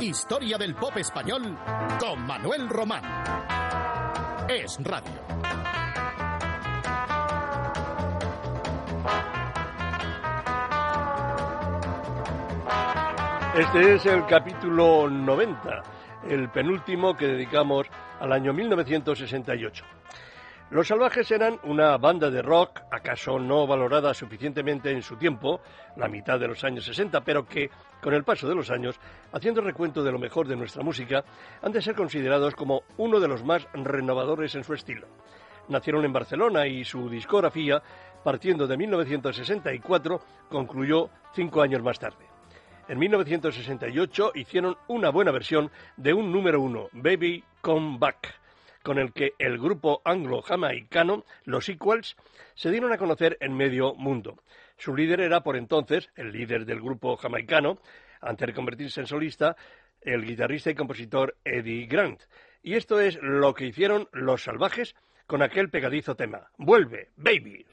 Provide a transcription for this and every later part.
Historia del pop español con Manuel Román. Es radio. Este es el capítulo 90, el penúltimo que dedicamos al año 1968. Los Salvajes eran una banda de rock, acaso no valorada suficientemente en su tiempo, la mitad de los años 60, pero que, con el paso de los años, haciendo recuento de lo mejor de nuestra música, han de ser considerados como uno de los más renovadores en su estilo. Nacieron en Barcelona y su discografía, partiendo de 1964, concluyó cinco años más tarde. En 1968 hicieron una buena versión de un número uno, Baby Come Back con el que el grupo anglo-jamaicano, los Equals, se dieron a conocer en medio mundo. Su líder era por entonces, el líder del grupo jamaicano, antes de convertirse en solista, el guitarrista y compositor Eddie Grant. Y esto es lo que hicieron los salvajes con aquel pegadizo tema. Vuelve, baby.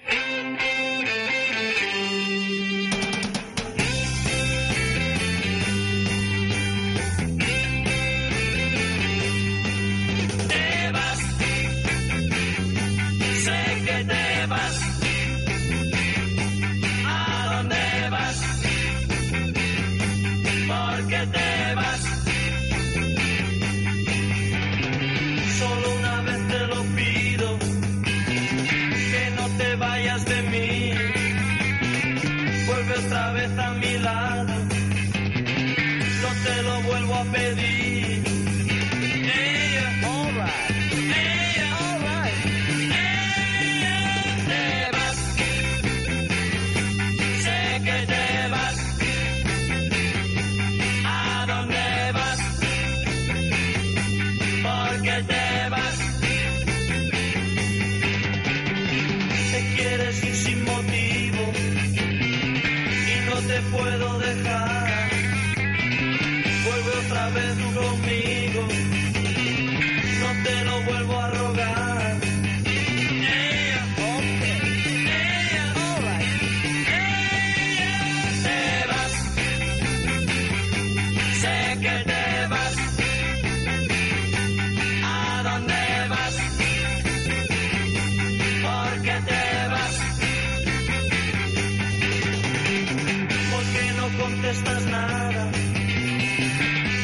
nada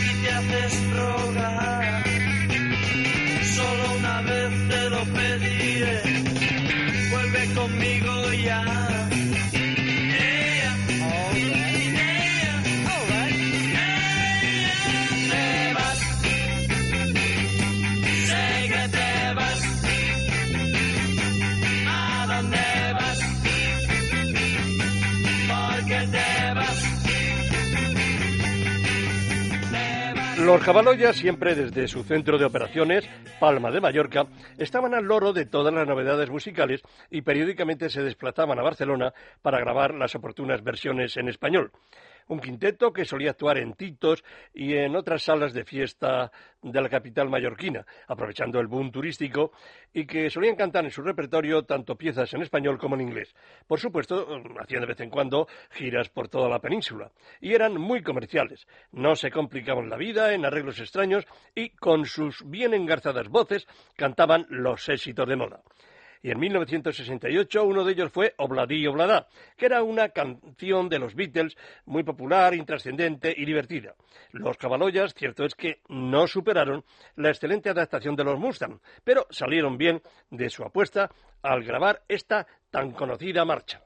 y te haces rogar. Solo una vez te lo pediré, vuelve conmigo ya. Los Jabaloyas, siempre desde su centro de operaciones, Palma de Mallorca, estaban al loro de todas las novedades musicales y periódicamente se desplazaban a Barcelona para grabar las oportunas versiones en español un quinteto que solía actuar en Titos y en otras salas de fiesta de la capital mallorquina, aprovechando el boom turístico, y que solían cantar en su repertorio tanto piezas en español como en inglés. Por supuesto, hacían de vez en cuando giras por toda la península, y eran muy comerciales. No se complicaban la vida en arreglos extraños y con sus bien engarzadas voces cantaban los éxitos de moda y en 1968 uno de ellos fue Obladí Obladá, que era una canción de los Beatles muy popular, intrascendente y divertida. Los Cabaloyas, cierto es que no superaron la excelente adaptación de los Mustang, pero salieron bien de su apuesta al grabar esta tan conocida marcha.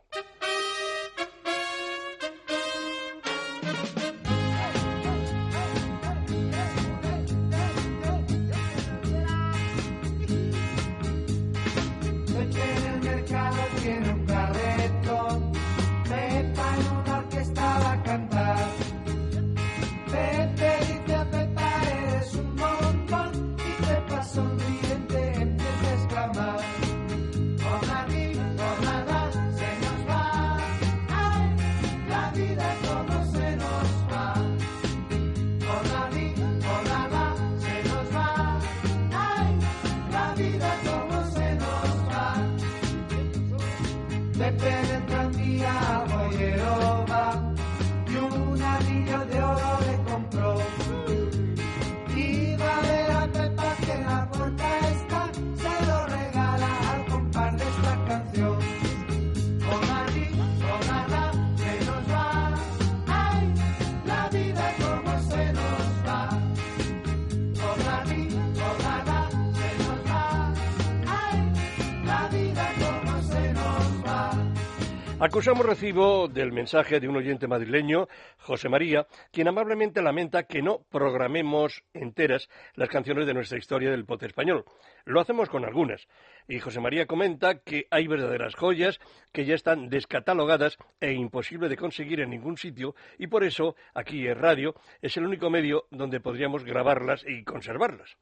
Acusamos recibo del mensaje de un oyente madrileño, José María, quien amablemente lamenta que no programemos enteras las canciones de nuestra historia del pop español. Lo hacemos con algunas. Y José María comenta que hay verdaderas joyas que ya están descatalogadas e imposible de conseguir en ningún sitio y por eso aquí en radio es el único medio donde podríamos grabarlas y conservarlas.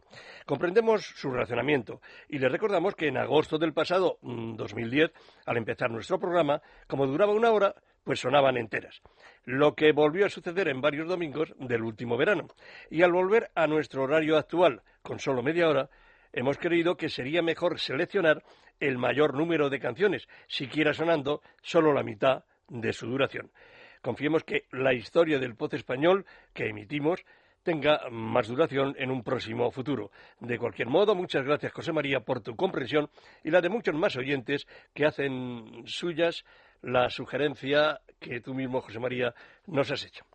Comprendemos su razonamiento y le recordamos que en agosto del pasado 2010, mm, al empezar nuestro programa, como duraba una hora, pues sonaban enteras. Lo que volvió a suceder en varios domingos del último verano. Y al volver a nuestro horario actual, con solo media hora, hemos creído que sería mejor seleccionar el mayor número de canciones, siquiera sonando solo la mitad de su duración. Confiemos que la historia del pop español que emitimos tenga más duración en un próximo futuro. De cualquier modo, muchas gracias, José María, por tu comprensión y la de muchos más oyentes que hacen suyas la sugerencia que tú mismo, José María, nos has hecho.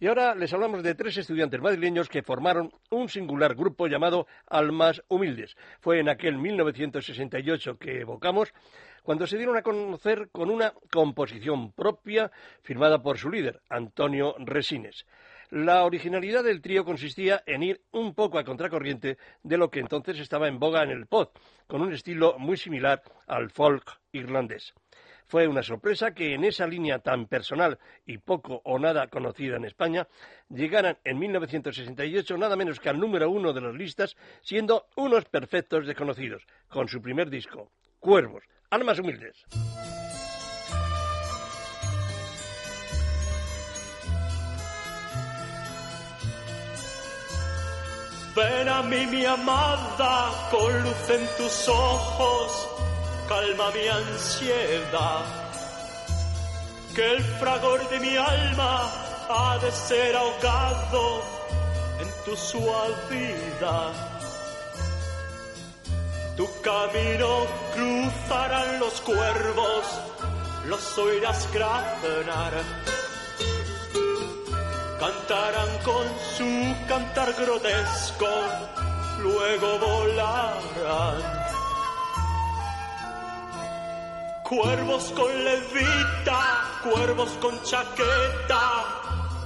Y ahora les hablamos de tres estudiantes madrileños que formaron un singular grupo llamado Almas Humildes. Fue en aquel 1968 que evocamos cuando se dieron a conocer con una composición propia firmada por su líder, Antonio Resines. La originalidad del trío consistía en ir un poco a contracorriente de lo que entonces estaba en boga en el pop, con un estilo muy similar al folk irlandés. Fue una sorpresa que en esa línea tan personal y poco o nada conocida en España llegaran en 1968 nada menos que al número uno de las listas, siendo unos perfectos desconocidos, con su primer disco, Cuervos, Almas Humildes. Ven a mí, mi amada, con luz en tus ojos, calma mi ansiedad. Que el fragor de mi alma ha de ser ahogado en tu suavidad. Tu camino cruzarán los cuervos, los oirás granar cantarán con su cantar grotesco, luego volarán. Cuervos con levita, cuervos con chaqueta,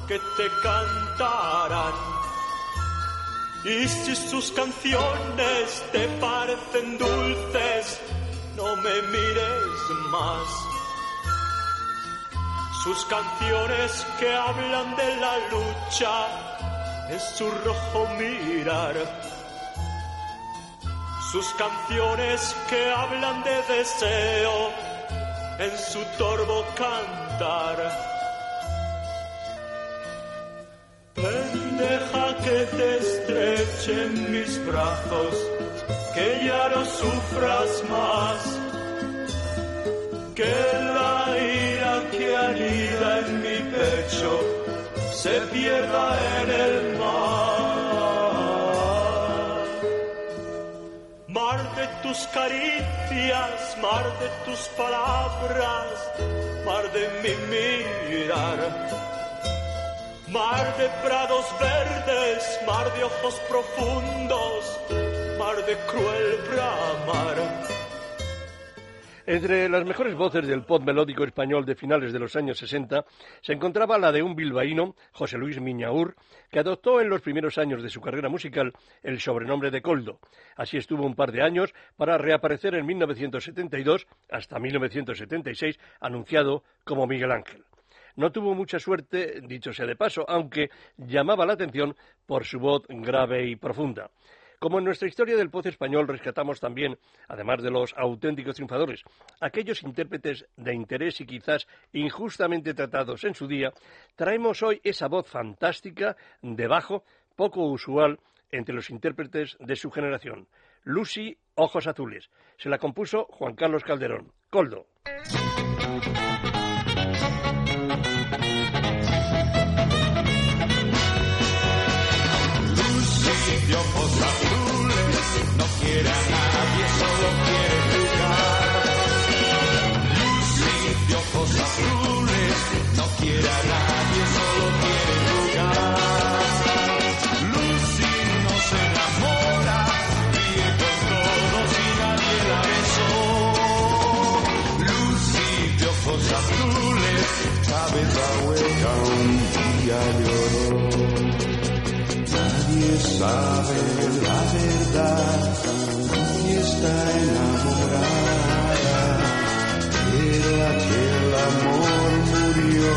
que te cantarán. Y si sus canciones te parecen dulces, no me mires más sus canciones que hablan de la lucha en su rojo mirar. Sus canciones que hablan de deseo en su torvo cantar. Pendeja que te estreche en mis brazos, que ya no sufras más, que la que anida en mi pecho se pierda en el mar. De tus caricias, mar de tus palabras, mar de mi mirar. Mar de prados verdes, mar de ojos profundos, mar de cruel bramar entre las mejores voces del pop melódico español de finales de los años 60 se encontraba la de un bilbaíno, José Luis Miñaur, que adoptó en los primeros años de su carrera musical el sobrenombre de Coldo. Así estuvo un par de años para reaparecer en 1972 hasta 1976 anunciado como Miguel Ángel. No tuvo mucha suerte, dicho sea de paso, aunque llamaba la atención por su voz grave y profunda. Como en nuestra historia del pozo español rescatamos también, además de los auténticos triunfadores, aquellos intérpretes de interés y quizás injustamente tratados en su día, traemos hoy esa voz fantástica de bajo, poco usual entre los intérpretes de su generación. Lucy Ojos Azules. Se la compuso Juan Carlos Calderón. Coldo. espera, nadie solo quiere jugar. Luz de ojos azules, no quiere a nadie, solo quiere jugar. Lucy no se enamora, vive con todos y nadie la besó. Lucy de ojos azules, sabe la hueca un día lloró. Nadie sabe la verdad está enamorada, pero aquel amor murió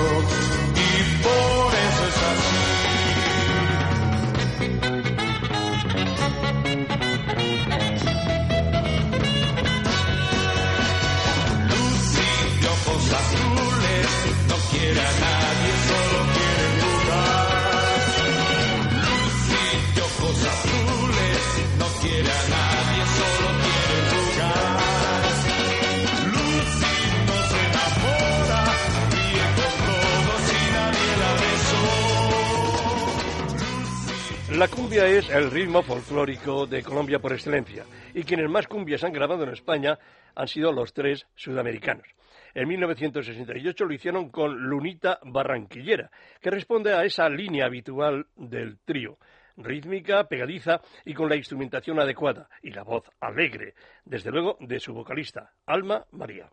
la cumbia es el ritmo folclórico de Colombia por excelencia, y quienes más cumbias han grabado en España han sido los tres sudamericanos. En 1968 lo hicieron con Lunita Barranquillera, que responde a esa línea habitual del trío, rítmica, pegadiza y con la instrumentación adecuada, y la voz alegre, desde luego de su vocalista, Alma María.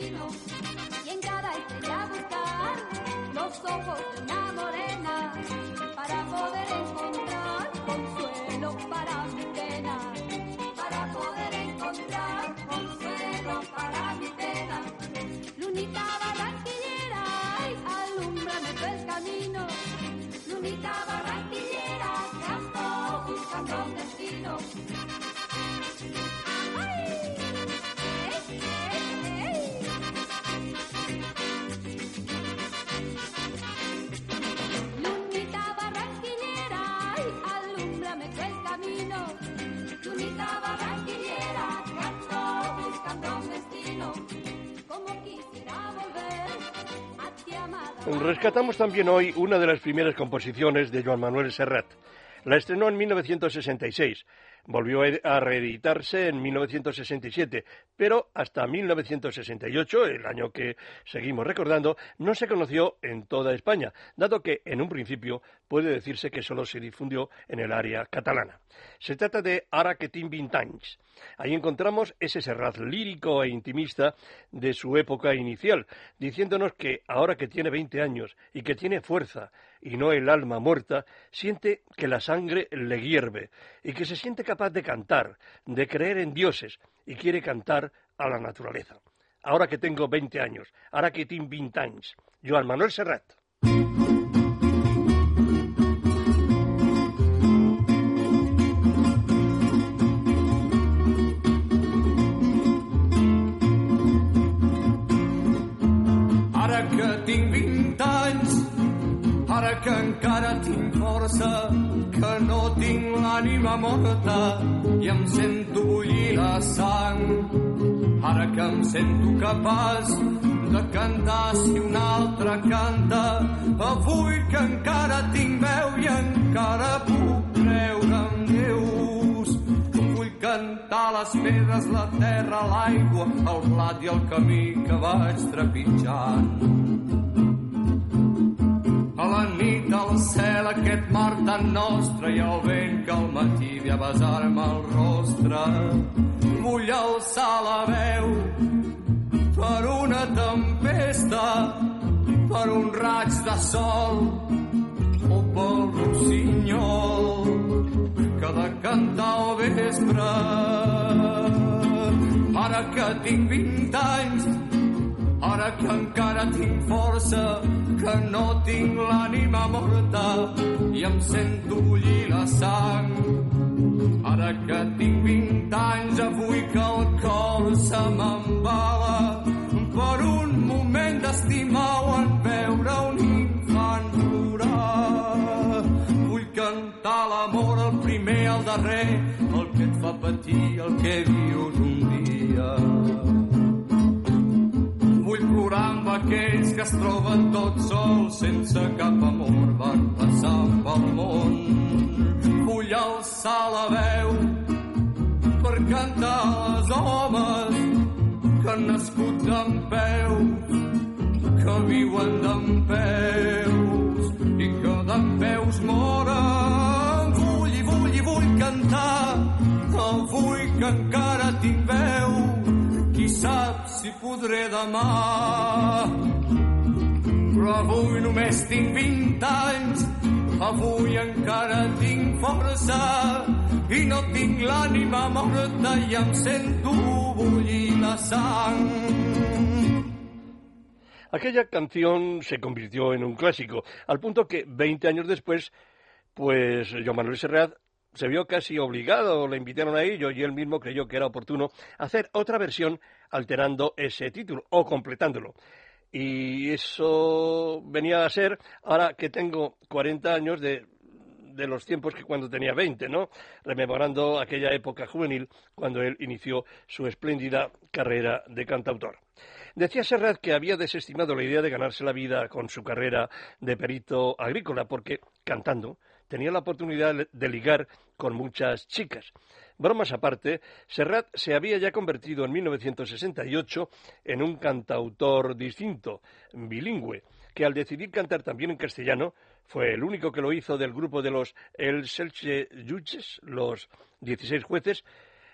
Y en cada estrella buscar los ojos de Rescatamos también hoy una de las primeras composiciones de Joan Manuel Serrat. La estrenó en 1966. Volvió a reeditarse en 1967, pero hasta 1968, el año que seguimos recordando, no se conoció en toda España, dado que en un principio puede decirse que solo se difundió en el área catalana. Se trata de Ara que tin vintanys. Ahí encontramos ese Serrat lírico e intimista de su época inicial, diciéndonos que ahora que tiene 20 años y que tiene fuerza y no el alma muerta, siente que la sangre le hierve y que se siente capaz de cantar, de creer en dioses y quiere cantar a la naturaleza. Ahora que tengo 20 años, ahora que tengo 20 años, Joan Manuel Serrat. Que encara tinc força, que no tinc l'ànima morta i em sento bullir la sang. Ara que em sento capaç de cantar si un altre canta, avui que encara tinc veu i encara puc creure en Déus. Vull cantar les pedres, la terra, l'aigua, el blat i el camí que vaig trepitjant. La nit al cel aquest mar tan nostre i el vent que al matí ve a besar-me el rostre. Vull alçar la veu per una tempesta, per un raig de sol o pel rossinyol que de cantar al vespre. Ara que tinc 20 anys, ara que encara tinc força, que no tinc l'ànima morta i em sento bullir la sang. Ara que tinc 20 anys, avui que el cor se m'embala per un moment d'estimar o en veure un infant plorar. Vull cantar l'amor, el primer, el darrer, el que et fa patir, el que vius un dia. Vull plorar amb aquells que es troben tots sols sense cap amor van passar pel món. Vull alçar la veu per cantar als homes que han nascut d'en peus, que viuen d'en peus i que d'en peus moren. Vull i vull i vull cantar, avui que encara tinc veu, si podré demà. Però avui només tinc 20 anys, avui encara tinc força i no tinc l'ànima morta i sento bullir la sang. Aquella canción se convirtió en un clásico, al punto que 20 años después, pues Joan Manuel Serrat se vio casi obligado, le invitaron a ello y él mismo creyó que era oportuno hacer otra versión alterando ese título o completándolo. Y eso venía a ser, ahora que tengo 40 años de, de los tiempos que cuando tenía 20, ¿no? Rememorando aquella época juvenil cuando él inició su espléndida carrera de cantautor. Decía Serrat que había desestimado la idea de ganarse la vida con su carrera de perito agrícola porque, cantando, tenía la oportunidad de ligar con muchas chicas. Bromas aparte, Serrat se había ya convertido en 1968 en un cantautor distinto, bilingüe, que al decidir cantar también en castellano, fue el único que lo hizo del grupo de los El Selche Juges, los 16 jueces,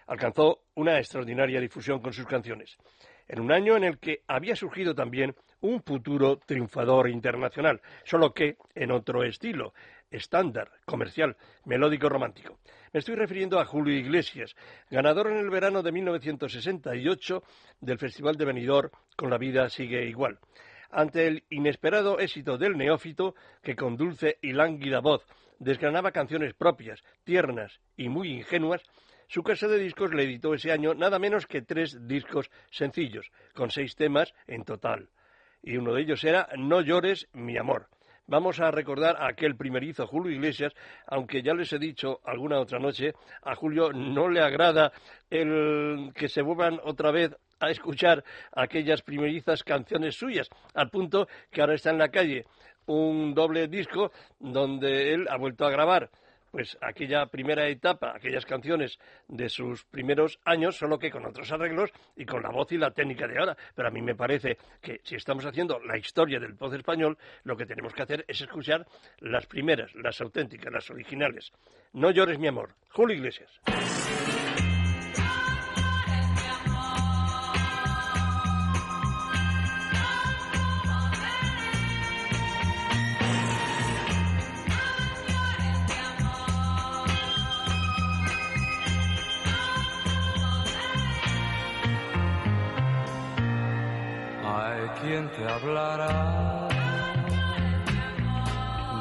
alcanzó una extraordinaria difusión con sus canciones. En un año en el que había surgido también un futuro triunfador internacional, solo que en otro estilo, estándar, comercial, melódico romántico. Me estoy refiriendo a Julio Iglesias, ganador en el verano de 1968 del Festival de Benidorm con La vida sigue igual. Ante el inesperado éxito del neófito, que con dulce y lánguida voz desgranaba canciones propias, tiernas y muy ingenuas, su casa de discos le editó ese año nada menos que tres discos sencillos, con seis temas en total. Y uno de ellos era No llores, mi amor. Vamos a recordar a aquel primerizo Julio Iglesias, aunque ya les he dicho alguna otra noche, a Julio no le agrada el que se vuelvan otra vez a escuchar aquellas primerizas canciones suyas, al punto que ahora está en la calle un doble disco donde él ha vuelto a grabar pues aquella primera etapa, aquellas canciones de sus primeros años, solo que con otros arreglos y con la voz y la técnica de ahora. Pero a mí me parece que si estamos haciendo la historia del voz español, lo que tenemos que hacer es escuchar las primeras, las auténticas, las originales. No llores mi amor. Julio Iglesias. Quien te hablará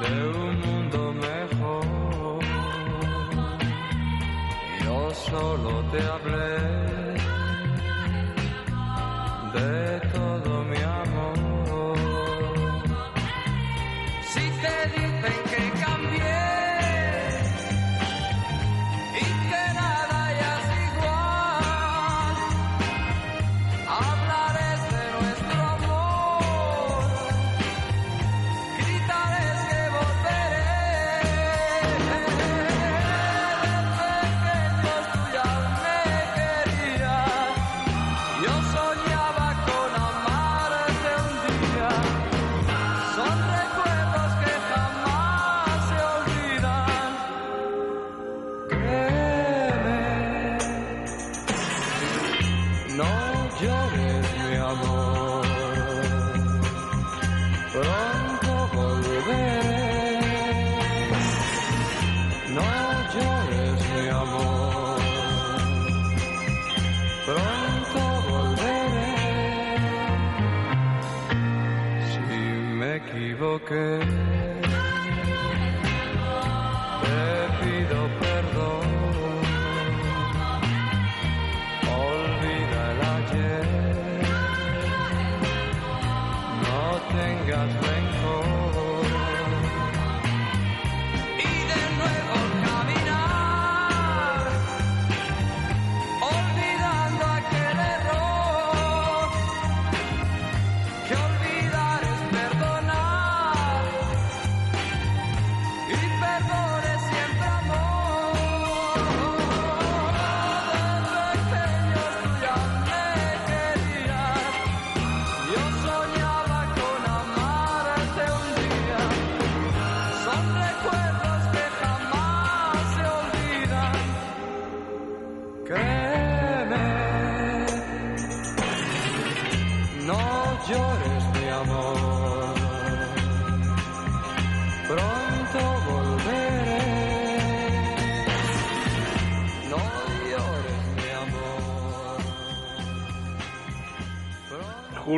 de un mundo mejor. Yo solo te hablé de good.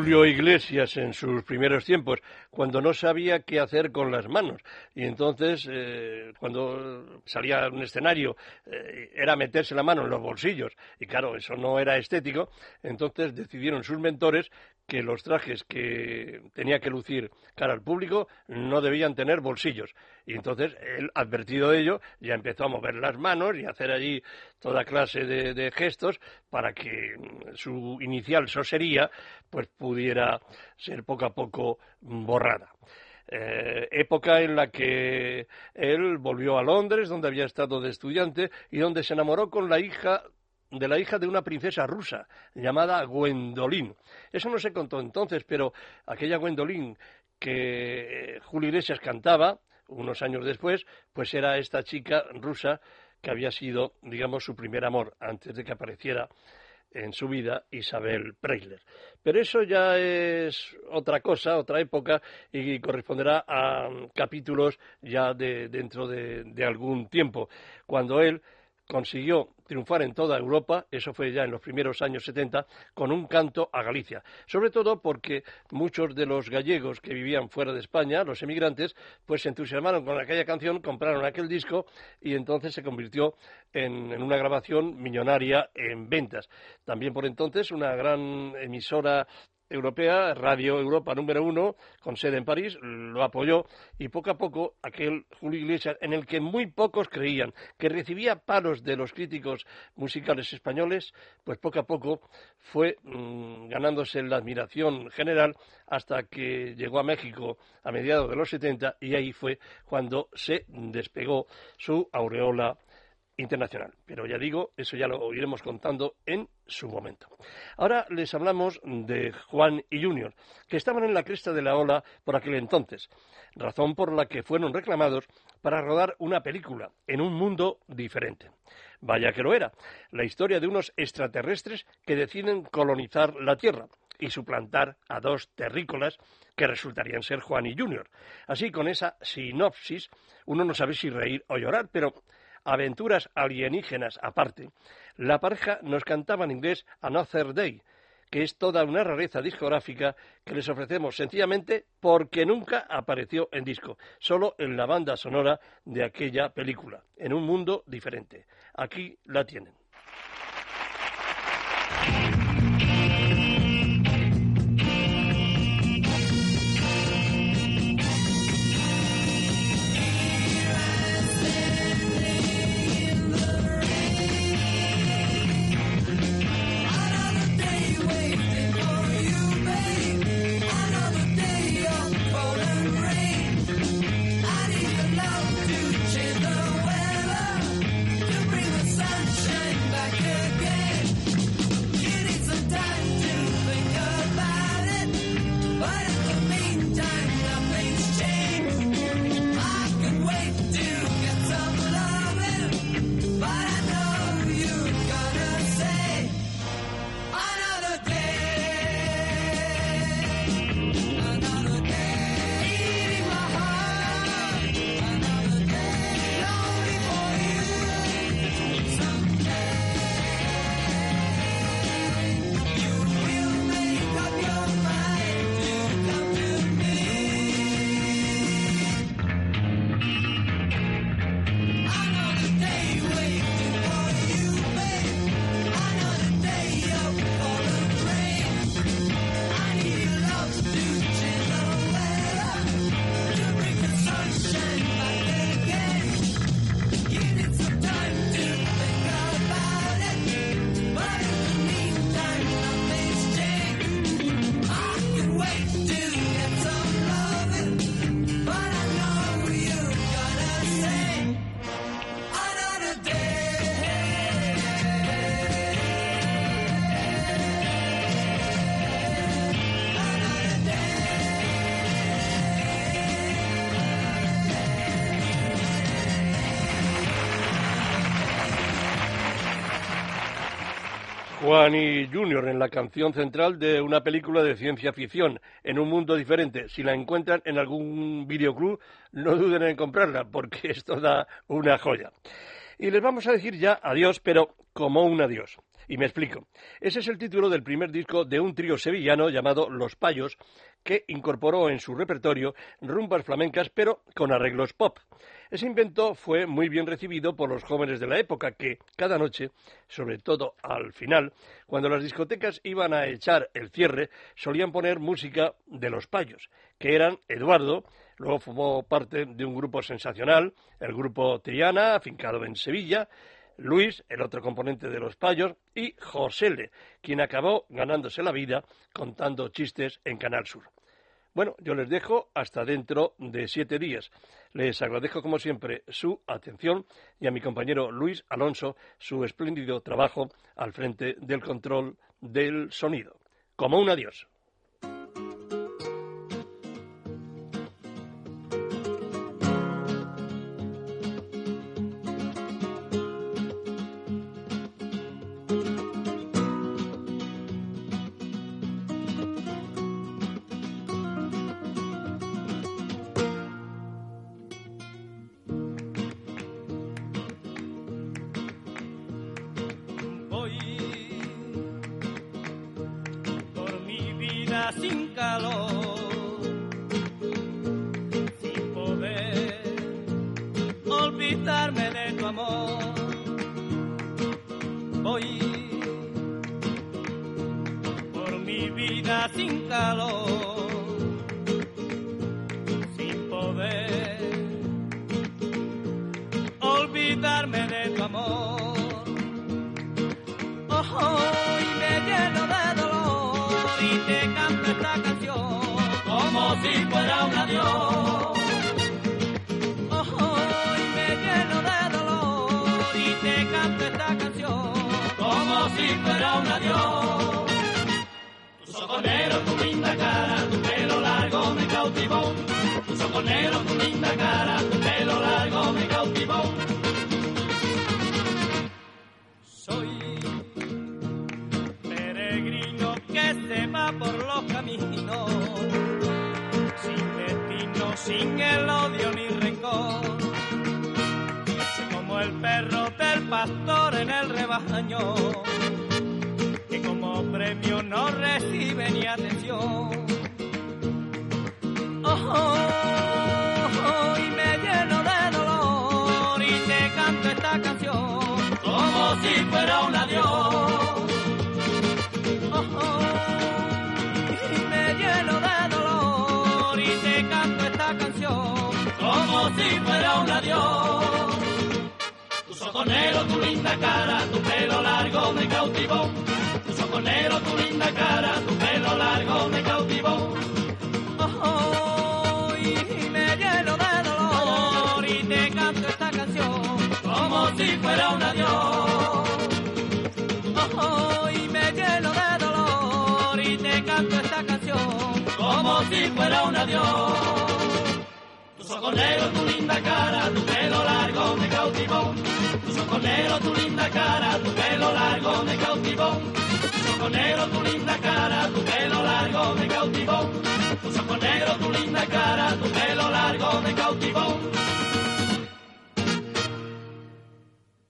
Julio Iglesias en sus primeros tiempos, cuando no sabía qué hacer con las manos. Y entonces, eh, cuando salía a un escenario, eh, era meterse la mano en los bolsillos. Y claro, eso no era estético. Entonces decidieron sus mentores que los trajes que tenía que lucir cara al público no debían tener bolsillos. Y entonces él, advertido de ello, ya empezó a mover las manos y a hacer allí toda clase de, de gestos para que mm, su inicial sosería pues pudiera ser poco a poco borrada. Eh, época en la que él volvió a Londres, donde había estado de estudiante y donde se enamoró con la hija de la hija de una princesa rusa llamada Gwendolyn. Eso no se contó entonces, pero aquella Gwendolyn que eh, Julio Iglesias cantaba unos años después, pues era esta chica rusa que había sido, digamos, su primer amor antes de que apareciera en su vida Isabel Preisler. Pero eso ya es otra cosa, otra época, y corresponderá a capítulos ya de, dentro de, de algún tiempo, cuando él consiguió triunfar en toda Europa, eso fue ya en los primeros años 70, con un canto a Galicia. Sobre todo porque muchos de los gallegos que vivían fuera de España, los emigrantes, pues se entusiasmaron con aquella canción, compraron aquel disco y entonces se convirtió en, en una grabación millonaria en ventas. También por entonces una gran emisora europea, Radio Europa número uno, con sede en París, lo apoyó y poco a poco aquel Julio Iglesias, en el que muy pocos creían, que recibía palos de los críticos musicales españoles, pues poco a poco fue mmm, ganándose la admiración general hasta que llegó a México a mediados de los 70 y ahí fue cuando se despegó su aureola internacional. Pero ya digo, eso ya lo iremos contando en su momento. Ahora les hablamos de Juan y Junior, que estaban en la cresta de la ola por aquel entonces, razón por la que fueron reclamados para rodar una película en un mundo diferente. Vaya que lo era, la historia de unos extraterrestres que deciden colonizar la Tierra y suplantar a dos terrícolas que resultarían ser Juan y Junior. Así, con esa sinopsis, uno no sabe si reír o llorar, pero aventuras alienígenas aparte, la pareja nos cantaba en inglés Another Day, que es toda una rareza discográfica que les ofrecemos sencillamente porque nunca apareció en disco, solo en la banda sonora de aquella película, en un mundo diferente. Aquí la tienen. Juani Jr. en la canción central de una película de ciencia ficción en un mundo diferente. Si la encuentran en algún videoclub, no duden en comprarla porque esto da una joya. Y les vamos a decir ya adiós, pero como un adiós. Y me explico. Ese es el título del primer disco de un trío sevillano llamado Los Payos, que incorporó en su repertorio rumbas flamencas, pero con arreglos pop. Ese invento fue muy bien recibido por los jóvenes de la época que cada noche, sobre todo al final, cuando las discotecas iban a echar el cierre, solían poner música de los payos, que eran Eduardo, luego formó parte de un grupo sensacional, el grupo Triana, afincado en Sevilla, Luis, el otro componente de los payos, y Josele, quien acabó ganándose la vida contando chistes en Canal Sur. Bueno, yo les dejo hasta dentro de siete días. Les agradezco, como siempre, su atención y a mi compañero Luis Alonso su espléndido trabajo al frente del control del sonido. Como un adiós. Sin calor, linda cara, tu pelo largo me cautivó. Tu soconero, tu linda cara, tu pelo largo me cautivó. Soy peregrino que se va por los caminos, sin destino, sin el odio ni rencor. Soy como el perro del pastor en el rebaño, que como premio no recibe ni atención. Ojo, ojo, y me lleno de dolor y te canto esta canción como si fuera un adiós. Ojo, y me lleno de dolor y te canto esta canción como si fuera un adiós. Tu soconero, tu linda cara, tu pelo largo me cautivó. Tu soconero, tu linda cara, tu pelo largo me cautivó. Ojo, y me lleno de dolor y te canto esta canción como si fuera un adiós. Ojo, y me lleno de dolor y te canto esta canción como si fuera un adiós. Tu soconero, tu linda cara, tu pelo largo me cautivó. Tu soconero, tu linda cara, tu pelo largo me cautivó. Tu soconero, tu linda cara, tu pelo largo me cautivó. Tu soconero, tu linda cara, tu pelo largo me cautivó.